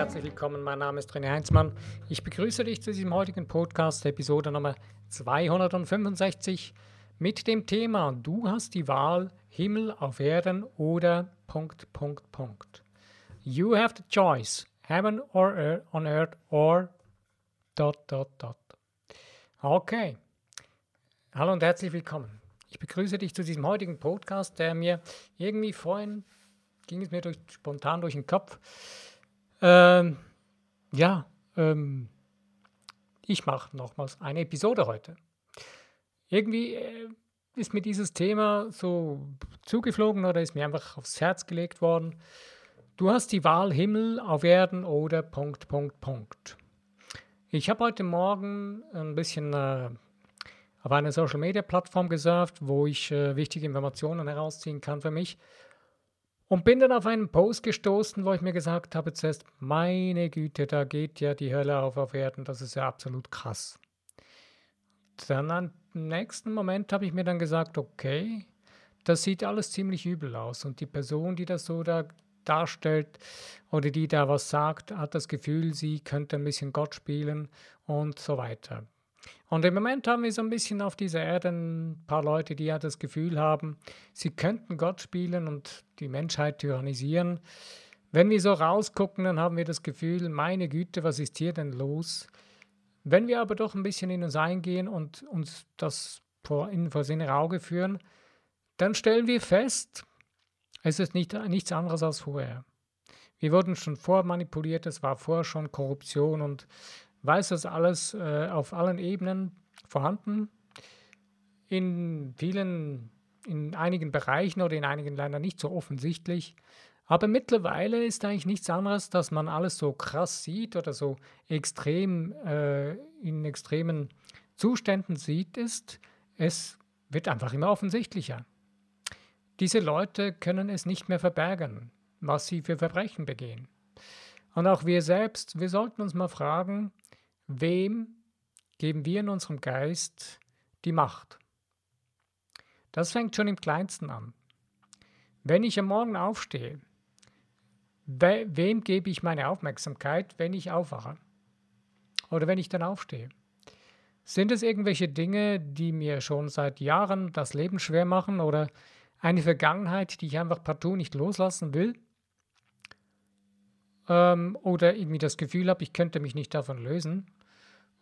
herzlich willkommen. Mein Name ist René Heinzmann. Ich begrüße dich zu diesem heutigen Podcast, Episode Nummer 265, mit dem Thema Du hast die Wahl, Himmel auf Erden oder Punkt, Punkt, Punkt. You have the choice, heaven or earth, on earth or dot, dot, dot. Okay. Hallo und herzlich willkommen. Ich begrüße dich zu diesem heutigen Podcast, der mir irgendwie vorhin ging es mir durch, spontan durch den Kopf. Ähm, ja, ähm, ich mache nochmals eine Episode heute. Irgendwie äh, ist mir dieses Thema so zugeflogen oder ist mir einfach aufs Herz gelegt worden. Du hast die Wahl Himmel auf Erden oder Punkt, Punkt, Punkt. Ich habe heute Morgen ein bisschen äh, auf einer Social Media Plattform gesurft, wo ich äh, wichtige Informationen herausziehen kann für mich. Und bin dann auf einen Post gestoßen, wo ich mir gesagt habe zuerst, meine Güte, da geht ja die Hölle auf auf Erden, das ist ja absolut krass. Dann im nächsten Moment habe ich mir dann gesagt, okay, das sieht alles ziemlich übel aus. Und die Person, die das so da darstellt oder die da was sagt, hat das Gefühl, sie könnte ein bisschen Gott spielen und so weiter. Und im Moment haben wir so ein bisschen auf dieser Erde ein paar Leute, die ja das Gefühl haben, sie könnten Gott spielen und die Menschheit tyrannisieren. Wenn wir so rausgucken, dann haben wir das Gefühl, meine Güte, was ist hier denn los? Wenn wir aber doch ein bisschen in uns eingehen und uns das vor, in, vor innere Auge führen, dann stellen wir fest, es ist nicht, nichts anderes als vorher. Wir wurden schon vormanipuliert, es war vorher schon Korruption und weiß das alles äh, auf allen Ebenen vorhanden. In vielen, in einigen Bereichen oder in einigen Ländern nicht so offensichtlich. Aber mittlerweile ist eigentlich nichts anderes, dass man alles so krass sieht oder so extrem äh, in extremen Zuständen sieht, ist, es wird einfach immer offensichtlicher. Diese Leute können es nicht mehr verbergen, was sie für Verbrechen begehen. Und auch wir selbst, wir sollten uns mal fragen, Wem geben wir in unserem Geist die Macht? Das fängt schon im kleinsten an. Wenn ich am Morgen aufstehe, we wem gebe ich meine Aufmerksamkeit, wenn ich aufwache? Oder wenn ich dann aufstehe? Sind es irgendwelche Dinge, die mir schon seit Jahren das Leben schwer machen oder eine Vergangenheit, die ich einfach partout nicht loslassen will? Ähm, oder irgendwie das Gefühl habe, ich könnte mich nicht davon lösen?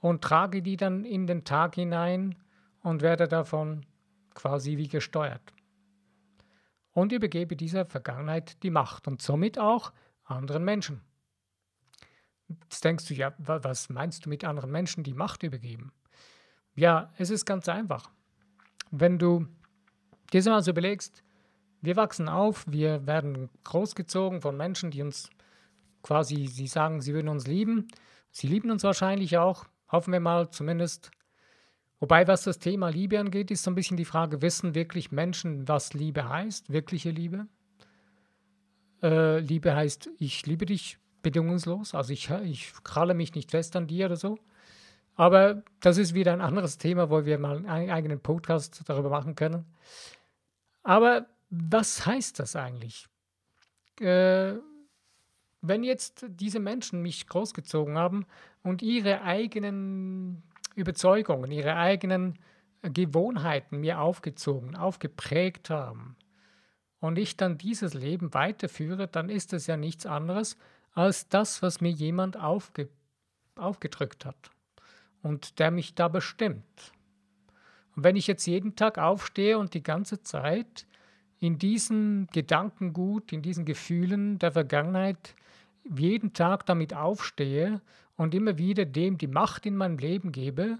Und trage die dann in den Tag hinein und werde davon quasi wie gesteuert. Und übergebe dieser Vergangenheit die Macht und somit auch anderen Menschen. Jetzt denkst du, ja, was meinst du mit anderen Menschen, die Macht übergeben? Ja, es ist ganz einfach. Wenn du dir mal so überlegst, wir wachsen auf, wir werden großgezogen von Menschen, die uns quasi, sie sagen, sie würden uns lieben. Sie lieben uns wahrscheinlich auch, Hoffen wir mal zumindest. Wobei, was das Thema Liebe angeht, ist so ein bisschen die Frage, wissen wirklich Menschen, was Liebe heißt, wirkliche Liebe? Äh, Liebe heißt, ich liebe dich bedingungslos, also ich, ich kralle mich nicht fest an dir oder so. Aber das ist wieder ein anderes Thema, wo wir mal einen eigenen Podcast darüber machen können. Aber was heißt das eigentlich? Äh, wenn jetzt diese Menschen mich großgezogen haben und ihre eigenen Überzeugungen, ihre eigenen Gewohnheiten mir aufgezogen, aufgeprägt haben und ich dann dieses Leben weiterführe, dann ist es ja nichts anderes als das, was mir jemand aufge aufgedrückt hat und der mich da bestimmt. Und wenn ich jetzt jeden Tag aufstehe und die ganze Zeit in diesem Gedankengut, in diesen Gefühlen der Vergangenheit jeden Tag damit aufstehe und immer wieder dem die Macht in meinem Leben gebe,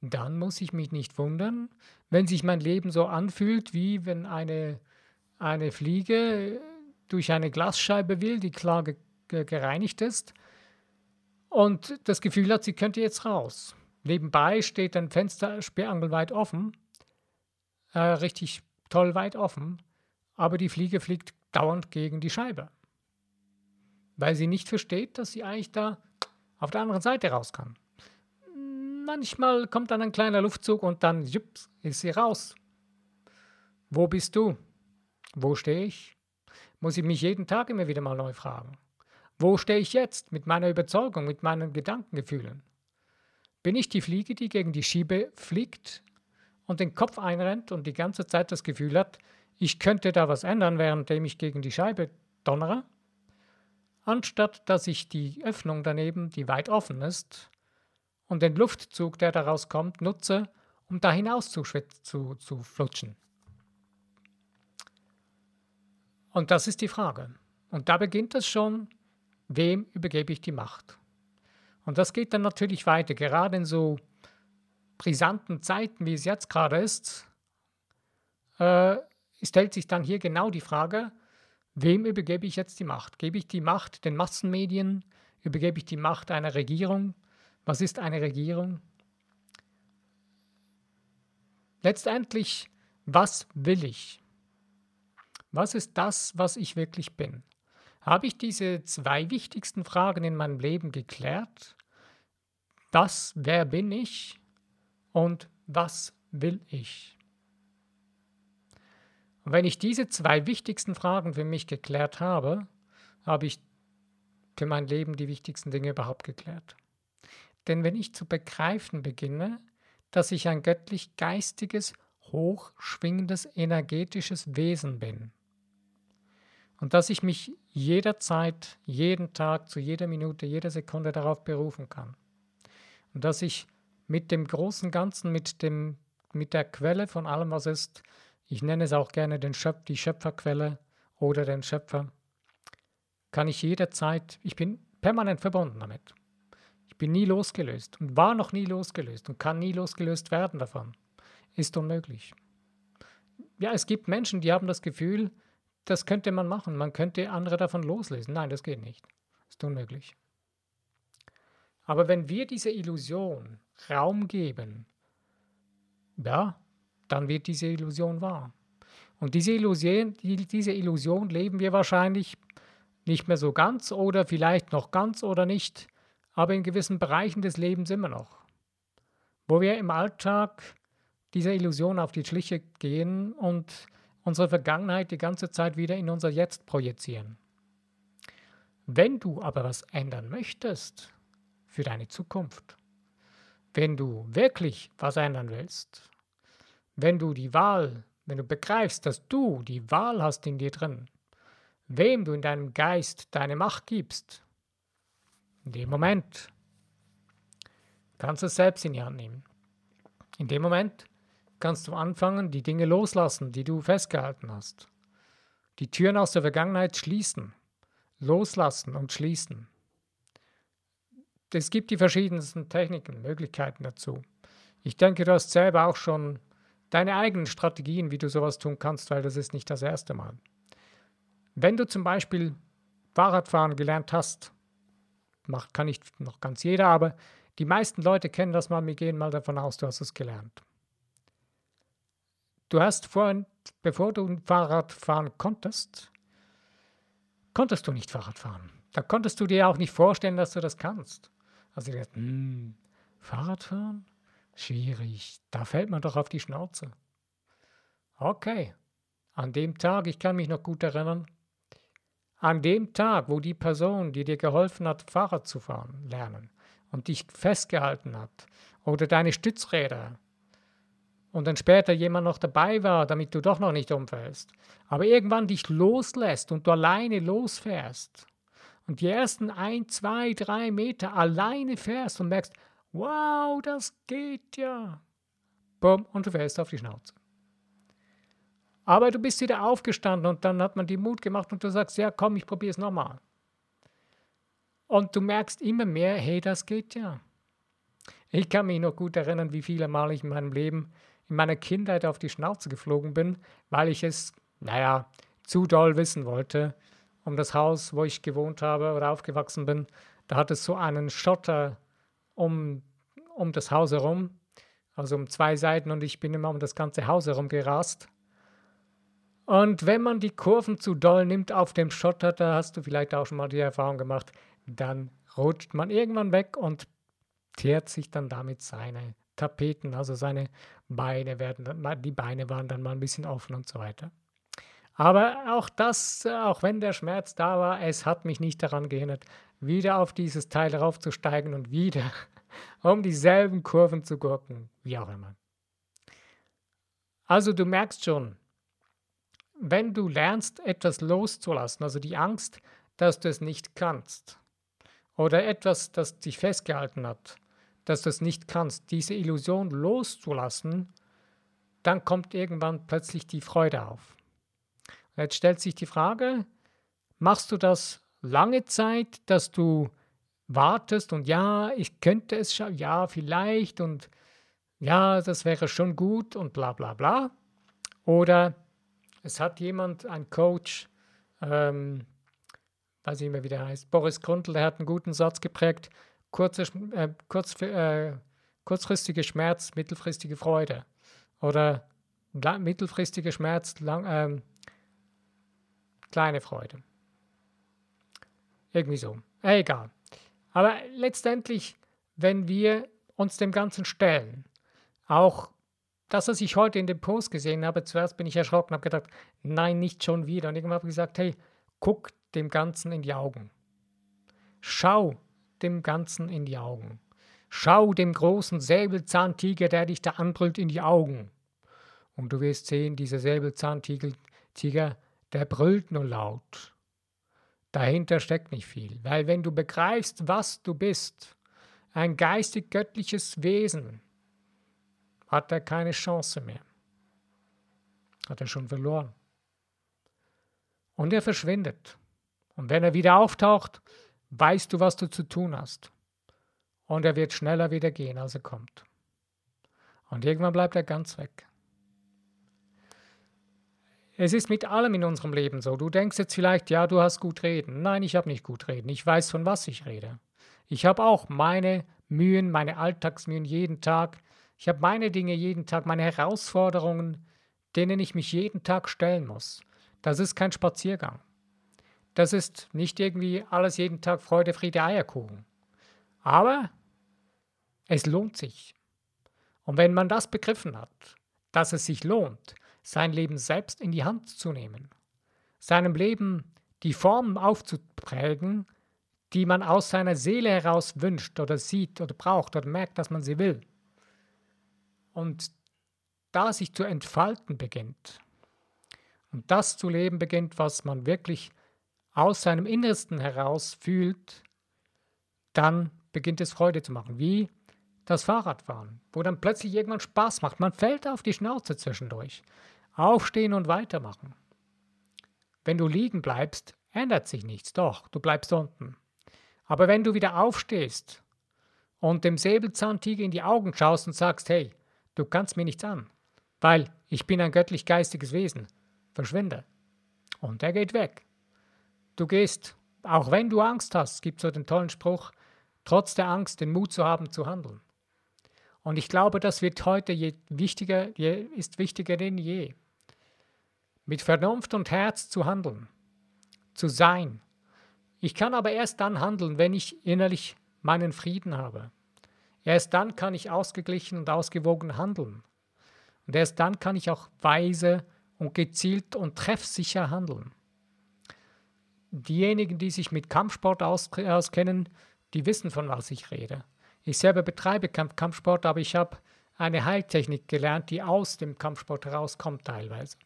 dann muss ich mich nicht wundern, wenn sich mein Leben so anfühlt, wie wenn eine, eine Fliege durch eine Glasscheibe will, die klar ge gereinigt ist. Und das Gefühl hat, sie könnte jetzt raus. Nebenbei steht ein Fenster sperrangelweit offen, äh, richtig toll weit offen, aber die Fliege fliegt dauernd gegen die Scheibe weil sie nicht versteht, dass sie eigentlich da auf der anderen Seite raus kann. Manchmal kommt dann ein kleiner Luftzug und dann jups, ist sie raus. Wo bist du? Wo stehe ich? Muss ich mich jeden Tag immer wieder mal neu fragen. Wo stehe ich jetzt mit meiner Überzeugung, mit meinen Gedankengefühlen? Bin ich die Fliege, die gegen die Schiebe fliegt und den Kopf einrennt und die ganze Zeit das Gefühl hat, ich könnte da was ändern, währenddem ich gegen die Scheibe donnere? Anstatt dass ich die Öffnung daneben, die weit offen ist, und den Luftzug, der daraus kommt, nutze, um da hinaus zu, zu, zu flutschen. Und das ist die Frage. Und da beginnt es schon, wem übergebe ich die Macht? Und das geht dann natürlich weiter, gerade in so brisanten Zeiten, wie es jetzt gerade ist, äh, stellt sich dann hier genau die Frage, wem übergebe ich jetzt die Macht? Gebe ich die Macht den Massenmedien? Übergebe ich die Macht einer Regierung? Was ist eine Regierung? Letztendlich, was will ich? Was ist das, was ich wirklich bin? Habe ich diese zwei wichtigsten Fragen in meinem Leben geklärt? Was, wer bin ich und was will ich? Und wenn ich diese zwei wichtigsten Fragen für mich geklärt habe, habe ich für mein Leben die wichtigsten Dinge überhaupt geklärt. Denn wenn ich zu begreifen beginne, dass ich ein göttlich geistiges, hochschwingendes, energetisches Wesen bin, und dass ich mich jederzeit, jeden Tag, zu jeder Minute, jeder Sekunde darauf berufen kann. Und dass ich mit dem großen Ganzen, mit, dem, mit der Quelle von allem, was ist, ich nenne es auch gerne den Schöpf, die Schöpferquelle oder den Schöpfer, kann ich jederzeit, ich bin permanent verbunden damit. Ich bin nie losgelöst und war noch nie losgelöst und kann nie losgelöst werden davon. Ist unmöglich. Ja, es gibt Menschen, die haben das Gefühl, das könnte man machen. Man könnte andere davon loslösen. Nein, das geht nicht. Ist unmöglich. Aber wenn wir dieser Illusion Raum geben, ja, dann wird diese Illusion wahr. Und diese Illusion, diese Illusion leben wir wahrscheinlich nicht mehr so ganz oder vielleicht noch ganz oder nicht, aber in gewissen Bereichen des Lebens immer noch. Wo wir im Alltag dieser Illusion auf die Schliche gehen und unsere Vergangenheit die ganze Zeit wieder in unser Jetzt projizieren. Wenn du aber was ändern möchtest für deine Zukunft, wenn du wirklich was ändern willst, wenn du die Wahl, wenn du begreifst, dass du die Wahl hast in dir drin, wem du in deinem Geist deine Macht gibst, in dem Moment kannst du es selbst in die Hand nehmen. In dem Moment kannst du anfangen, die Dinge loslassen, die du festgehalten hast. Die Türen aus der Vergangenheit schließen, loslassen und schließen. Es gibt die verschiedensten Techniken, Möglichkeiten dazu. Ich denke, du hast selber auch schon deine eigenen Strategien, wie du sowas tun kannst, weil das ist nicht das erste Mal. Wenn du zum Beispiel Fahrradfahren gelernt hast, macht, kann nicht noch ganz jeder, aber die meisten Leute kennen das mal, wir gehen mal davon aus, du hast es gelernt. Du hast vorhin, bevor du Fahrrad fahren konntest, konntest du nicht Fahrrad fahren. Da konntest du dir auch nicht vorstellen, dass du das kannst. Also ich dachte, hm, Fahrradfahren? Schwierig. Da fällt man doch auf die Schnauze. Okay. An dem Tag, ich kann mich noch gut erinnern, an dem Tag, wo die Person, die dir geholfen hat, Fahrrad zu fahren, lernen und dich festgehalten hat oder deine Stützräder und dann später jemand noch dabei war, damit du doch noch nicht umfällst, aber irgendwann dich loslässt und du alleine losfährst und die ersten ein, zwei, drei Meter alleine fährst und merkst, wow, das geht ja. Bumm, und du fällst auf die Schnauze. Aber du bist wieder aufgestanden und dann hat man die Mut gemacht und du sagst, ja, komm, ich probiere es nochmal. Und du merkst immer mehr, hey, das geht ja. Ich kann mich noch gut erinnern, wie viele Mal ich in meinem Leben in meiner Kindheit auf die Schnauze geflogen bin, weil ich es, naja, zu doll wissen wollte. Um das Haus, wo ich gewohnt habe oder aufgewachsen bin, da hat es so einen Schotter um, um das Haus herum, also um zwei Seiten und ich bin immer um das ganze Haus herum gerast. Und wenn man die Kurven zu doll nimmt auf dem Schotter, da hast du vielleicht auch schon mal die Erfahrung gemacht, dann rutscht man irgendwann weg und teert sich dann damit seine Tapeten, also seine Beine werden die Beine waren dann mal ein bisschen offen und so weiter. Aber auch das, auch wenn der Schmerz da war, es hat mich nicht daran gehindert, wieder auf dieses Teil raufzusteigen und wieder um dieselben Kurven zu gurken, wie auch immer. Also du merkst schon, wenn du lernst, etwas loszulassen, also die Angst, dass du es nicht kannst, oder etwas, das dich festgehalten hat, dass du es nicht kannst, diese Illusion loszulassen, dann kommt irgendwann plötzlich die Freude auf. Jetzt stellt sich die Frage, machst du das lange Zeit, dass du wartest und ja, ich könnte es schon, ja, vielleicht und ja, das wäre schon gut und bla bla bla. Oder es hat jemand, ein Coach, ähm, weiß ich nicht mehr, wie der heißt, Boris Grundl, der hat einen guten Satz geprägt, kurze, äh, kurz, äh, kurzfristige Schmerz, mittelfristige Freude. Oder mittelfristige Schmerz, lang, äh, kleine Freude. Irgendwie so. Äh, egal. Aber letztendlich, wenn wir uns dem Ganzen stellen, auch das, was ich heute in dem Post gesehen habe, zuerst bin ich erschrocken, habe gedacht, nein, nicht schon wieder. Und irgendwann habe ich gesagt, hey, guck dem Ganzen in die Augen. Schau dem Ganzen in die Augen. Schau dem großen Säbelzahntiger, der dich da anbrüllt, in die Augen. Und du wirst sehen, dieser Säbelzahntiger, der brüllt nur laut. Dahinter steckt nicht viel, weil wenn du begreifst, was du bist, ein geistig-göttliches Wesen, hat er keine Chance mehr. Hat er schon verloren. Und er verschwindet. Und wenn er wieder auftaucht, weißt du, was du zu tun hast. Und er wird schneller wieder gehen, als er kommt. Und irgendwann bleibt er ganz weg. Es ist mit allem in unserem Leben so. Du denkst jetzt vielleicht, ja, du hast gut reden. Nein, ich habe nicht gut reden. Ich weiß, von was ich rede. Ich habe auch meine Mühen, meine Alltagsmühen jeden Tag. Ich habe meine Dinge jeden Tag, meine Herausforderungen, denen ich mich jeden Tag stellen muss. Das ist kein Spaziergang. Das ist nicht irgendwie alles jeden Tag Freude, Friede, Eierkuchen. Aber es lohnt sich. Und wenn man das begriffen hat, dass es sich lohnt, sein Leben selbst in die Hand zu nehmen, seinem Leben die Formen aufzuprägen, die man aus seiner Seele heraus wünscht oder sieht oder braucht oder merkt, dass man sie will. Und da sich zu entfalten beginnt und das zu leben beginnt, was man wirklich aus seinem Innersten heraus fühlt, dann beginnt es Freude zu machen, wie das Fahrradfahren, wo dann plötzlich irgendwann Spaß macht. Man fällt auf die Schnauze zwischendurch. Aufstehen und weitermachen. Wenn du liegen bleibst, ändert sich nichts. Doch, du bleibst unten. Aber wenn du wieder aufstehst und dem Säbelzahntiger in die Augen schaust und sagst, hey, du kannst mir nichts an, weil ich bin ein göttlich-geistiges Wesen, verschwinde. Und er geht weg. Du gehst, auch wenn du Angst hast, es gibt so den tollen Spruch, trotz der Angst den Mut zu haben, zu handeln. Und ich glaube, das wird heute je wichtiger, je, ist wichtiger denn je. Mit Vernunft und Herz zu handeln, zu sein. Ich kann aber erst dann handeln, wenn ich innerlich meinen Frieden habe. Erst dann kann ich ausgeglichen und ausgewogen handeln. Und erst dann kann ich auch weise und gezielt und treffsicher handeln. Diejenigen, die sich mit Kampfsport auskennen, die wissen, von was ich rede. Ich selber betreibe Kampfsport, aber ich habe eine Heiltechnik gelernt, die aus dem Kampfsport herauskommt teilweise.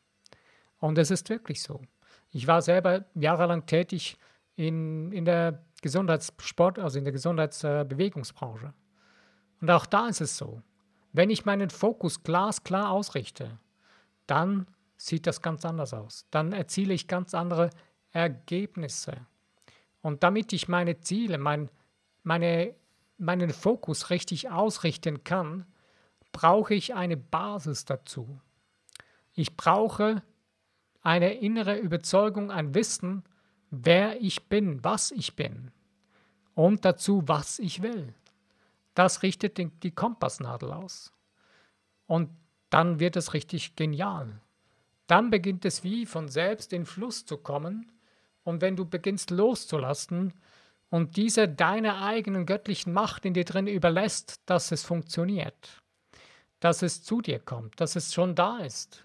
Und es ist wirklich so. Ich war selber jahrelang tätig in, in der Gesundheitssport, also in der Gesundheitsbewegungsbranche. Und auch da ist es so. Wenn ich meinen Fokus glasklar ausrichte, dann sieht das ganz anders aus. Dann erziele ich ganz andere Ergebnisse. Und damit ich meine Ziele, mein, meine meinen Fokus richtig ausrichten kann, brauche ich eine Basis dazu. Ich brauche eine innere Überzeugung, ein Wissen, wer ich bin, was ich bin und dazu, was ich will. Das richtet die Kompassnadel aus. Und dann wird es richtig genial. Dann beginnt es wie von selbst in Fluss zu kommen. Und wenn du beginnst loszulassen, und diese deiner eigenen göttlichen Macht in dir drin überlässt, dass es funktioniert, dass es zu dir kommt, dass es schon da ist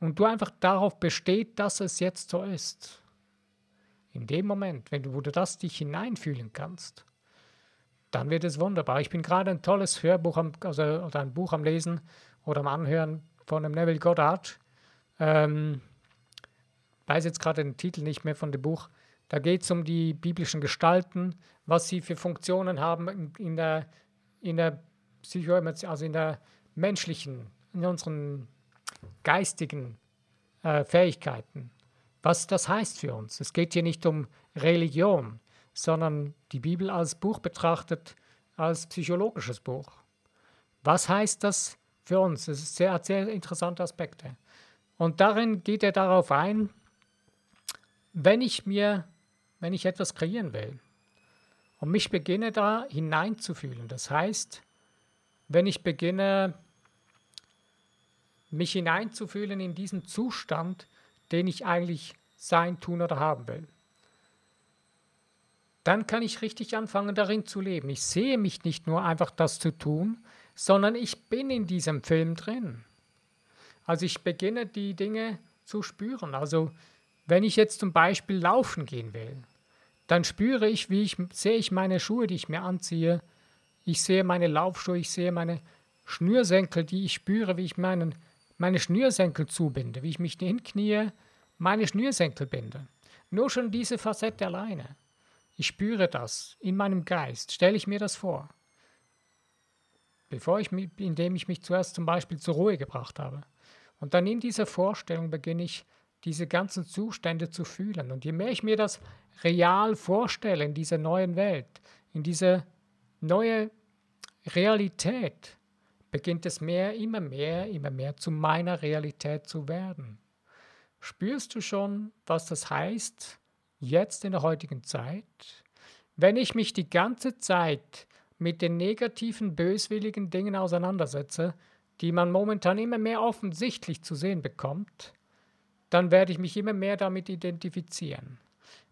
und du einfach darauf besteht, dass es jetzt so ist. In dem Moment, wenn du, wo du das dich hineinfühlen kannst, dann wird es wunderbar. Ich bin gerade ein tolles Hörbuch am, also, oder ein Buch am Lesen oder am Anhören von dem Neville Goddard. Ähm, weiß jetzt gerade den Titel nicht mehr von dem Buch. Da geht es um die biblischen Gestalten, was sie für Funktionen haben in, der, in der Psycho, also in der menschlichen, in unseren geistigen äh, Fähigkeiten. Was das heißt für uns. Es geht hier nicht um Religion, sondern die Bibel als Buch betrachtet, als psychologisches Buch. Was heißt das für uns? Das ist sehr, sehr interessante Aspekte. Und darin geht er darauf ein, wenn ich mir, wenn ich etwas kreieren will und mich beginne da hineinzufühlen, das heißt, wenn ich beginne, mich hineinzufühlen in diesen Zustand, den ich eigentlich sein, tun oder haben will. Dann kann ich richtig anfangen, darin zu leben. Ich sehe mich nicht nur einfach das zu tun, sondern ich bin in diesem Film drin. Also ich beginne die Dinge zu spüren. Also wenn ich jetzt zum Beispiel laufen gehen will, dann spüre ich, wie ich sehe ich meine Schuhe, die ich mir anziehe. Ich sehe meine Laufschuhe, ich sehe meine Schnürsenkel, die ich spüre, wie ich meinen meine Schnürsenkel zubinde, wie ich mich hinknie, meine Schnürsenkel binde. Nur schon diese Facette alleine. Ich spüre das in meinem Geist, stelle ich mir das vor. Bevor ich, indem ich mich zuerst zum Beispiel zur Ruhe gebracht habe. Und dann in dieser Vorstellung beginne ich, diese ganzen Zustände zu fühlen. Und je mehr ich mir das real vorstelle in dieser neuen Welt, in diese neue Realität, beginnt es mehr, immer mehr, immer mehr zu meiner Realität zu werden. Spürst du schon, was das heißt, jetzt in der heutigen Zeit? Wenn ich mich die ganze Zeit mit den negativen, böswilligen Dingen auseinandersetze, die man momentan immer mehr offensichtlich zu sehen bekommt, dann werde ich mich immer mehr damit identifizieren.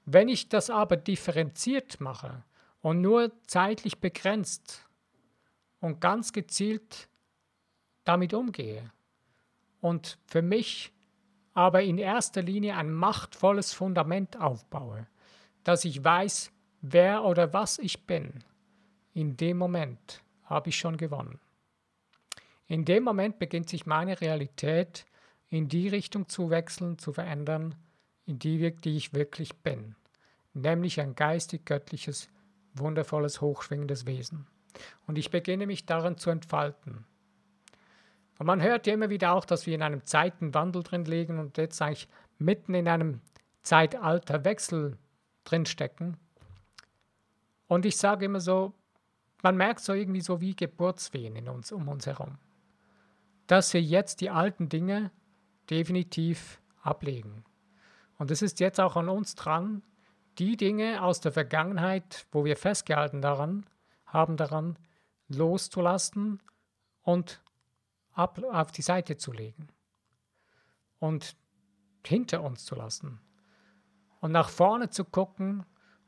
Wenn ich das aber differenziert mache und nur zeitlich begrenzt und ganz gezielt damit umgehe. Und für mich aber in erster Linie ein machtvolles Fundament aufbaue, dass ich weiß, wer oder was ich bin. In dem Moment habe ich schon gewonnen. In dem Moment beginnt sich meine Realität in die Richtung zu wechseln, zu verändern, in die, die ich wirklich bin, nämlich ein geistig-göttliches, wundervolles, hochschwingendes Wesen. Und ich beginne mich darin zu entfalten. Und man hört ja immer wieder auch, dass wir in einem Zeitenwandel drin liegen und jetzt eigentlich mitten in einem Zeitalterwechsel drinstecken. Und ich sage immer so, man merkt so irgendwie so wie Geburtswehen in uns, um uns herum. Dass wir jetzt die alten Dinge definitiv ablegen. Und es ist jetzt auch an uns dran, die Dinge aus der Vergangenheit, wo wir festgehalten daran, haben daran loszulassen und ab, auf die Seite zu legen und hinter uns zu lassen und nach vorne zu gucken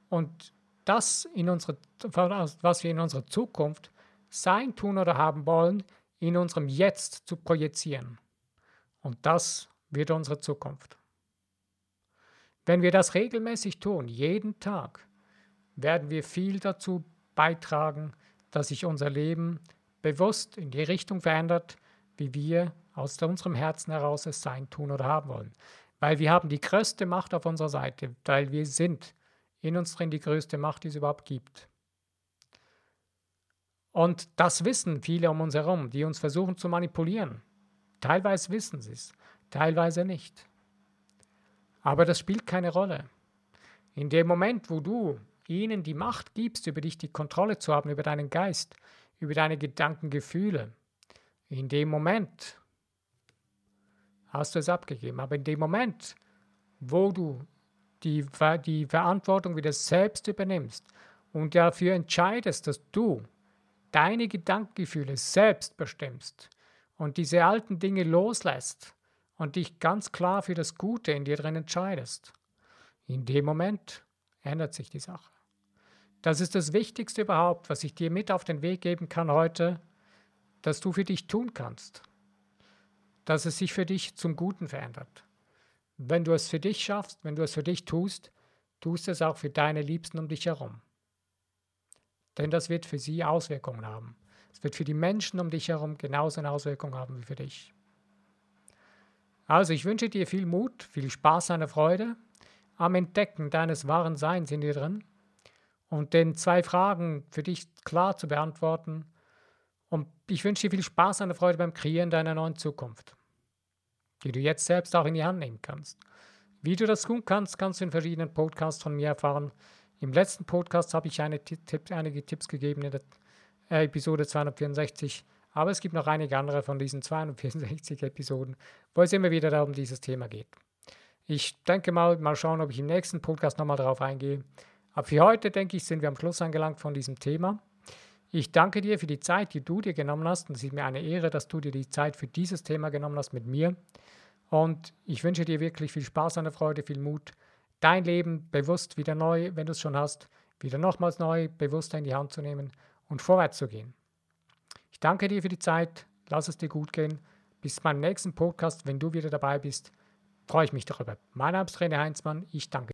und das in unsere, was wir in unserer Zukunft sein, tun oder haben wollen, in unserem Jetzt zu projizieren. Und das wird unsere Zukunft. Wenn wir das regelmäßig tun, jeden Tag, werden wir viel dazu beitragen, dass sich unser Leben bewusst in die Richtung verändert, wie wir aus unserem Herzen heraus es sein, tun oder haben wollen. Weil wir haben die größte Macht auf unserer Seite, weil wir sind in uns drin die größte Macht, die es überhaupt gibt. Und das wissen viele um uns herum, die uns versuchen zu manipulieren. Teilweise wissen sie es, teilweise nicht. Aber das spielt keine Rolle. In dem Moment, wo du ihnen die Macht gibst, über dich die Kontrolle zu haben, über deinen Geist, über deine Gedanken, Gefühle, in dem Moment hast du es abgegeben. Aber in dem Moment, wo du die, die Verantwortung wieder selbst übernimmst und dafür entscheidest, dass du deine Gedankengefühle selbst bestimmst und diese alten Dinge loslässt und dich ganz klar für das Gute in dir drin entscheidest, in dem Moment ändert sich die Sache. Das ist das Wichtigste überhaupt, was ich dir mit auf den Weg geben kann heute, dass du für dich tun kannst. dass es sich für dich zum Guten verändert. Wenn du es für dich schaffst, wenn du es für dich tust, tust es auch für deine Liebsten um dich herum. Denn das wird für sie Auswirkungen haben. Es wird für die Menschen um dich herum genauso eine Auswirkung haben wie für dich. Also ich wünsche dir viel Mut, viel Spaß, eine Freude am Entdecken deines wahren Seins in dir drin und den zwei Fragen für dich klar zu beantworten. Und ich wünsche dir viel Spaß, eine Freude beim Kreieren deiner neuen Zukunft, die du jetzt selbst auch in die Hand nehmen kannst. Wie du das tun kannst, kannst du in verschiedenen Podcasts von mir erfahren. Im letzten Podcast habe ich eine einige Tipps gegeben in der äh, Episode 264, aber es gibt noch einige andere von diesen 264 Episoden, wo es immer wieder um dieses Thema geht. Ich denke mal, mal schauen, ob ich im nächsten Podcast nochmal darauf eingehe. Aber für heute, denke ich, sind wir am Schluss angelangt von diesem Thema. Ich danke dir für die Zeit, die du dir genommen hast. Und es ist mir eine Ehre, dass du dir die Zeit für dieses Thema genommen hast mit mir. Und ich wünsche dir wirklich viel Spaß an der Freude, viel Mut, dein Leben bewusst wieder neu, wenn du es schon hast, wieder nochmals neu, bewusster in die Hand zu nehmen und vorwärts zu gehen. Ich danke dir für die Zeit, lass es dir gut gehen. Bis beim nächsten Podcast, wenn du wieder dabei bist, freue ich mich darüber. Mein Name ist René Heinzmann, ich danke.